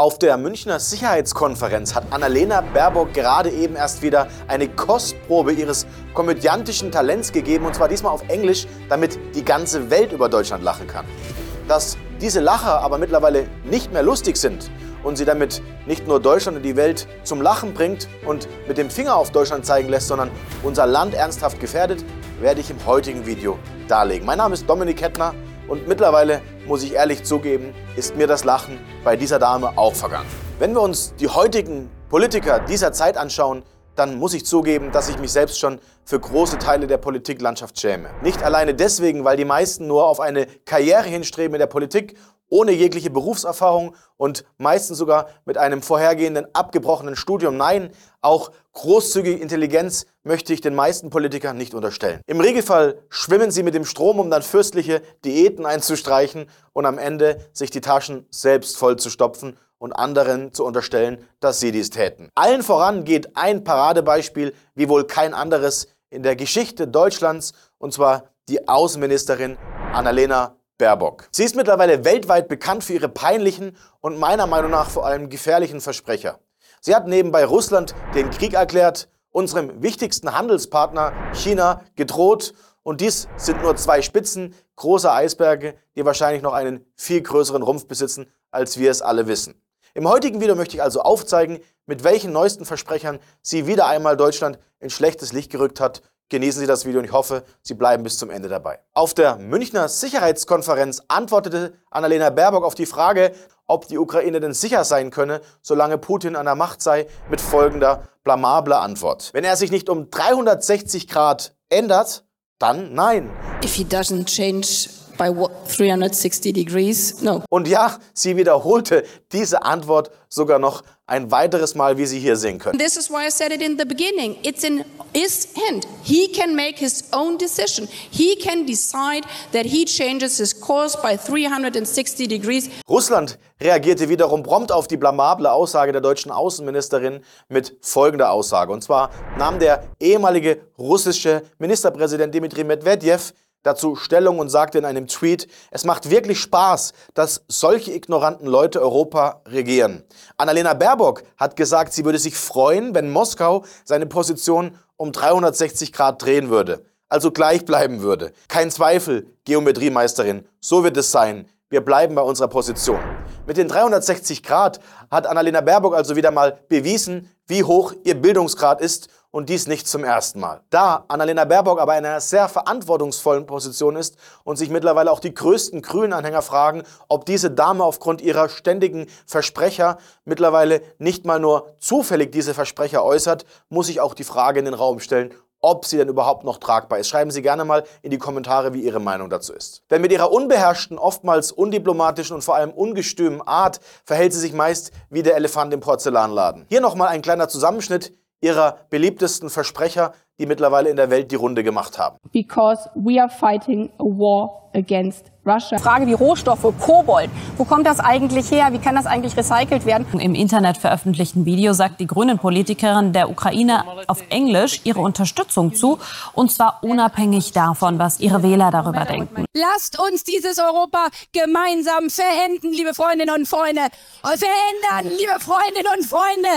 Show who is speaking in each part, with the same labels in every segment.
Speaker 1: Auf der Münchner Sicherheitskonferenz hat Annalena Baerbock gerade eben erst wieder eine Kostprobe ihres komödiantischen Talents gegeben, und zwar diesmal auf Englisch, damit die ganze Welt über Deutschland lachen kann. Dass diese Lacher aber mittlerweile nicht mehr lustig sind und sie damit nicht nur Deutschland und die Welt zum Lachen bringt und mit dem Finger auf Deutschland zeigen lässt, sondern unser Land ernsthaft gefährdet, werde ich im heutigen Video darlegen. Mein Name ist Dominik Hettner und mittlerweile, muss ich ehrlich zugeben, ist mir das Lachen bei dieser Dame auch vergangen. Wenn wir uns die heutigen Politiker dieser Zeit anschauen, dann muss ich zugeben, dass ich mich selbst schon für große Teile der Politiklandschaft schäme. Nicht alleine deswegen, weil die meisten nur auf eine Karriere hinstreben in der Politik ohne jegliche Berufserfahrung und meistens sogar mit einem vorhergehenden abgebrochenen Studium. Nein, auch großzügige Intelligenz möchte ich den meisten Politikern nicht unterstellen. Im Regelfall schwimmen sie mit dem Strom, um dann fürstliche Diäten einzustreichen und am Ende sich die Taschen selbst voll zu stopfen und anderen zu unterstellen, dass sie dies täten. Allen voran geht ein Paradebeispiel wie wohl kein anderes in der Geschichte Deutschlands, und zwar die Außenministerin Annalena Baerbock. Sie ist mittlerweile weltweit bekannt für ihre peinlichen und meiner Meinung nach vor allem gefährlichen Versprecher. Sie hat nebenbei Russland den Krieg erklärt, unserem wichtigsten Handelspartner China gedroht und dies sind nur zwei Spitzen großer Eisberge, die wahrscheinlich noch einen viel größeren Rumpf besitzen, als wir es alle wissen. Im heutigen Video möchte ich also aufzeigen, mit welchen neuesten Versprechern sie wieder einmal Deutschland in schlechtes Licht gerückt hat Genießen Sie das Video und ich hoffe, Sie bleiben bis zum Ende dabei. Auf der Münchner Sicherheitskonferenz antwortete Annalena Baerbock auf die Frage, ob die Ukraine denn sicher sein könne, solange Putin an der Macht sei, mit folgender blamabler Antwort. Wenn er sich nicht um 360 Grad ändert, dann nein.
Speaker 2: If he doesn't change by 360 degrees, no.
Speaker 1: Und ja, sie wiederholte diese Antwort sogar noch ein weiteres Mal, wie Sie hier sehen können.
Speaker 2: This is why I said it in the beginning. It's in his hand. He can make his own decision. He can decide that he changes his course by 360 degrees.
Speaker 1: Russland reagierte wiederum prompt auf die blamable Aussage der deutschen Außenministerin mit folgender Aussage. Und zwar nahm der ehemalige russische Ministerpräsident Dmitri Medvedev dazu Stellung und sagte in einem Tweet, es macht wirklich Spaß, dass solche ignoranten Leute Europa regieren. Annalena Baerbock hat gesagt, sie würde sich freuen, wenn Moskau seine Position um 360 Grad drehen würde, also gleich bleiben würde. Kein Zweifel, Geometriemeisterin, so wird es sein. Wir bleiben bei unserer Position. Mit den 360 Grad hat Annalena Baerbock also wieder mal bewiesen, wie hoch ihr Bildungsgrad ist und dies nicht zum ersten Mal. Da Annalena Baerbock aber in einer sehr verantwortungsvollen Position ist und sich mittlerweile auch die größten Grünen-Anhänger fragen, ob diese Dame aufgrund ihrer ständigen Versprecher mittlerweile nicht mal nur zufällig diese Versprecher äußert, muss ich auch die Frage in den Raum stellen, ob sie denn überhaupt noch tragbar ist. Schreiben Sie gerne mal in die Kommentare, wie Ihre Meinung dazu ist. Denn mit ihrer unbeherrschten, oftmals undiplomatischen und vor allem ungestümen Art verhält sie sich meist wie der Elefant im Porzellanladen. Hier nochmal ein kleiner Zusammenschnitt ihrer beliebtesten Versprecher, die mittlerweile in der Welt die Runde gemacht haben.
Speaker 3: Because we are fighting a war against Russia.
Speaker 4: Frage wie Rohstoffe, Kobold. Wo kommt das eigentlich her? Wie kann das eigentlich recycelt werden?
Speaker 5: Im Internet veröffentlichten Video sagt die Grünen-Politikerin der Ukraine auf Englisch ihre Unterstützung zu. Und zwar unabhängig davon, was ihre Wähler darüber denken.
Speaker 3: Lasst uns dieses Europa gemeinsam verhänden, liebe Freundinnen und Freunde. Und verändern, liebe Freundinnen und Freunde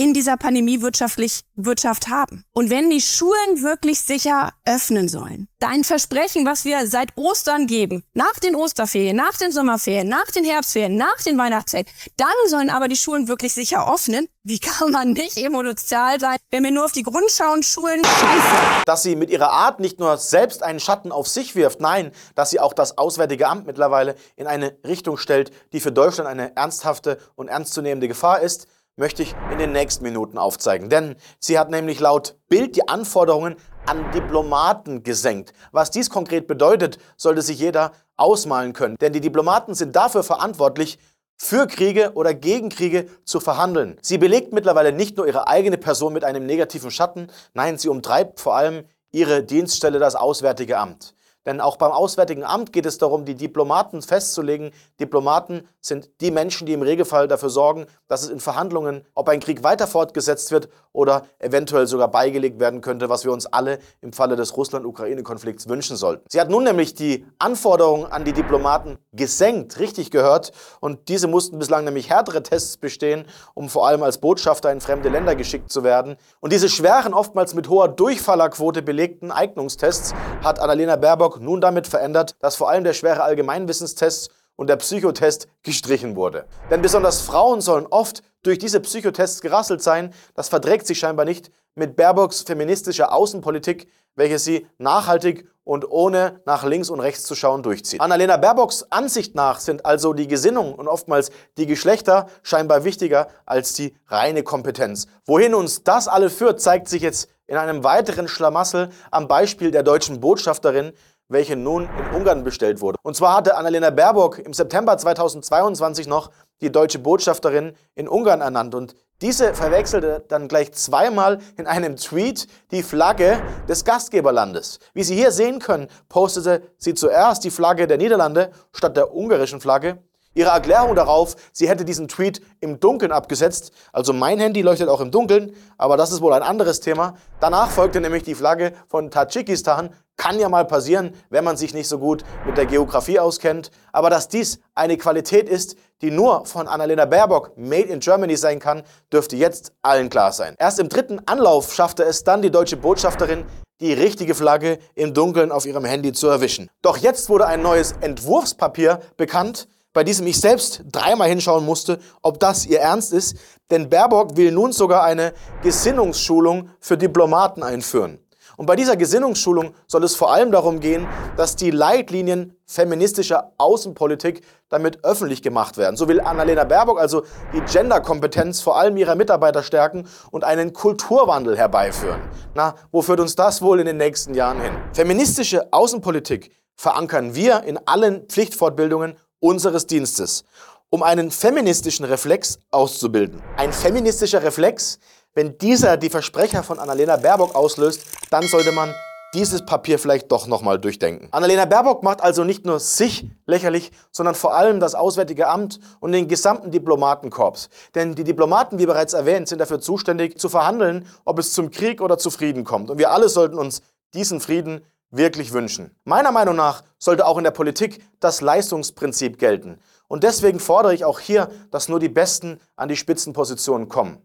Speaker 3: in dieser Pandemie wirtschaftlich Wirtschaft haben. Und wenn die Schulen wirklich sicher öffnen sollen, dein Versprechen, was wir seit Ostern geben, nach den Osterferien, nach den Sommerferien, nach den Herbstferien, nach den Weihnachtsferien, dann sollen aber die Schulen wirklich sicher öffnen. Wie kann man nicht emotional sein, wenn wir nur auf die Grundschau und Schulen scheiße?
Speaker 1: Dass sie mit ihrer Art nicht nur selbst einen Schatten auf sich wirft, nein, dass sie auch das Auswärtige Amt mittlerweile in eine Richtung stellt, die für Deutschland eine ernsthafte und ernstzunehmende Gefahr ist, möchte ich in den nächsten Minuten aufzeigen. Denn sie hat nämlich laut Bild die Anforderungen an Diplomaten gesenkt. Was dies konkret bedeutet, sollte sich jeder ausmalen können. Denn die Diplomaten sind dafür verantwortlich, für Kriege oder gegen Kriege zu verhandeln. Sie belegt mittlerweile nicht nur ihre eigene Person mit einem negativen Schatten, nein, sie umtreibt vor allem ihre Dienststelle, das Auswärtige Amt. Denn auch beim Auswärtigen Amt geht es darum, die Diplomaten festzulegen. Diplomaten sind die Menschen, die im Regelfall dafür sorgen, dass es in Verhandlungen, ob ein Krieg weiter fortgesetzt wird oder eventuell sogar beigelegt werden könnte, was wir uns alle im Falle des Russland-Ukraine-Konflikts wünschen sollten. Sie hat nun nämlich die Anforderungen an die Diplomaten gesenkt, richtig gehört, und diese mussten bislang nämlich härtere Tests bestehen, um vor allem als Botschafter in fremde Länder geschickt zu werden. Und diese schweren, oftmals mit hoher Durchfallerquote belegten Eignungstests hat Annalena Baerbock nun damit verändert, dass vor allem der schwere Allgemeinwissenstest und der Psychotest gestrichen wurde. Denn besonders Frauen sollen oft durch diese Psychotests gerasselt sein. Das verträgt sich scheinbar nicht mit Baerbocks feministischer Außenpolitik, welche sie nachhaltig und ohne nach links und rechts zu schauen durchzieht. Annalena Baerbocks Ansicht nach sind also die Gesinnung und oftmals die Geschlechter scheinbar wichtiger als die reine Kompetenz. Wohin uns das alle führt, zeigt sich jetzt in einem weiteren Schlamassel am Beispiel der deutschen Botschafterin, welche nun in Ungarn bestellt wurde. Und zwar hatte Annalena Baerbock im September 2022 noch die deutsche Botschafterin in Ungarn ernannt und diese verwechselte dann gleich zweimal in einem Tweet die Flagge des Gastgeberlandes. Wie Sie hier sehen können, postete sie zuerst die Flagge der Niederlande statt der ungarischen Flagge. Ihre Erklärung darauf, sie hätte diesen Tweet im Dunkeln abgesetzt, also mein Handy leuchtet auch im Dunkeln, aber das ist wohl ein anderes Thema. Danach folgte nämlich die Flagge von Tadschikistan, kann ja mal passieren, wenn man sich nicht so gut mit der Geografie auskennt. Aber dass dies eine Qualität ist, die nur von Annalena Baerbock made in Germany sein kann, dürfte jetzt allen klar sein. Erst im dritten Anlauf schaffte es dann die deutsche Botschafterin, die richtige Flagge im Dunkeln auf ihrem Handy zu erwischen. Doch jetzt wurde ein neues Entwurfspapier bekannt, bei diesem ich selbst dreimal hinschauen musste, ob das ihr Ernst ist, denn Baerbock will nun sogar eine Gesinnungsschulung für Diplomaten einführen. Und bei dieser Gesinnungsschulung soll es vor allem darum gehen, dass die Leitlinien feministischer Außenpolitik damit öffentlich gemacht werden. So will Annalena Baerbock also die Genderkompetenz vor allem ihrer Mitarbeiter stärken und einen Kulturwandel herbeiführen. Na, wo führt uns das wohl in den nächsten Jahren hin? Feministische Außenpolitik verankern wir in allen Pflichtfortbildungen unseres Dienstes, um einen feministischen Reflex auszubilden. Ein feministischer Reflex, wenn dieser die Versprecher von Annalena Baerbock auslöst, dann sollte man dieses Papier vielleicht doch nochmal durchdenken. Annalena Baerbock macht also nicht nur sich lächerlich, sondern vor allem das Auswärtige Amt und den gesamten Diplomatenkorps. Denn die Diplomaten, wie bereits erwähnt, sind dafür zuständig, zu verhandeln, ob es zum Krieg oder zu Frieden kommt. Und wir alle sollten uns diesen Frieden wirklich wünschen. Meiner Meinung nach sollte auch in der Politik das Leistungsprinzip gelten. Und deswegen fordere ich auch hier, dass nur die Besten an die Spitzenpositionen kommen.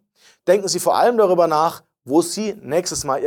Speaker 1: Denken Sie vor allem darüber nach, wo Sie nächstes Mal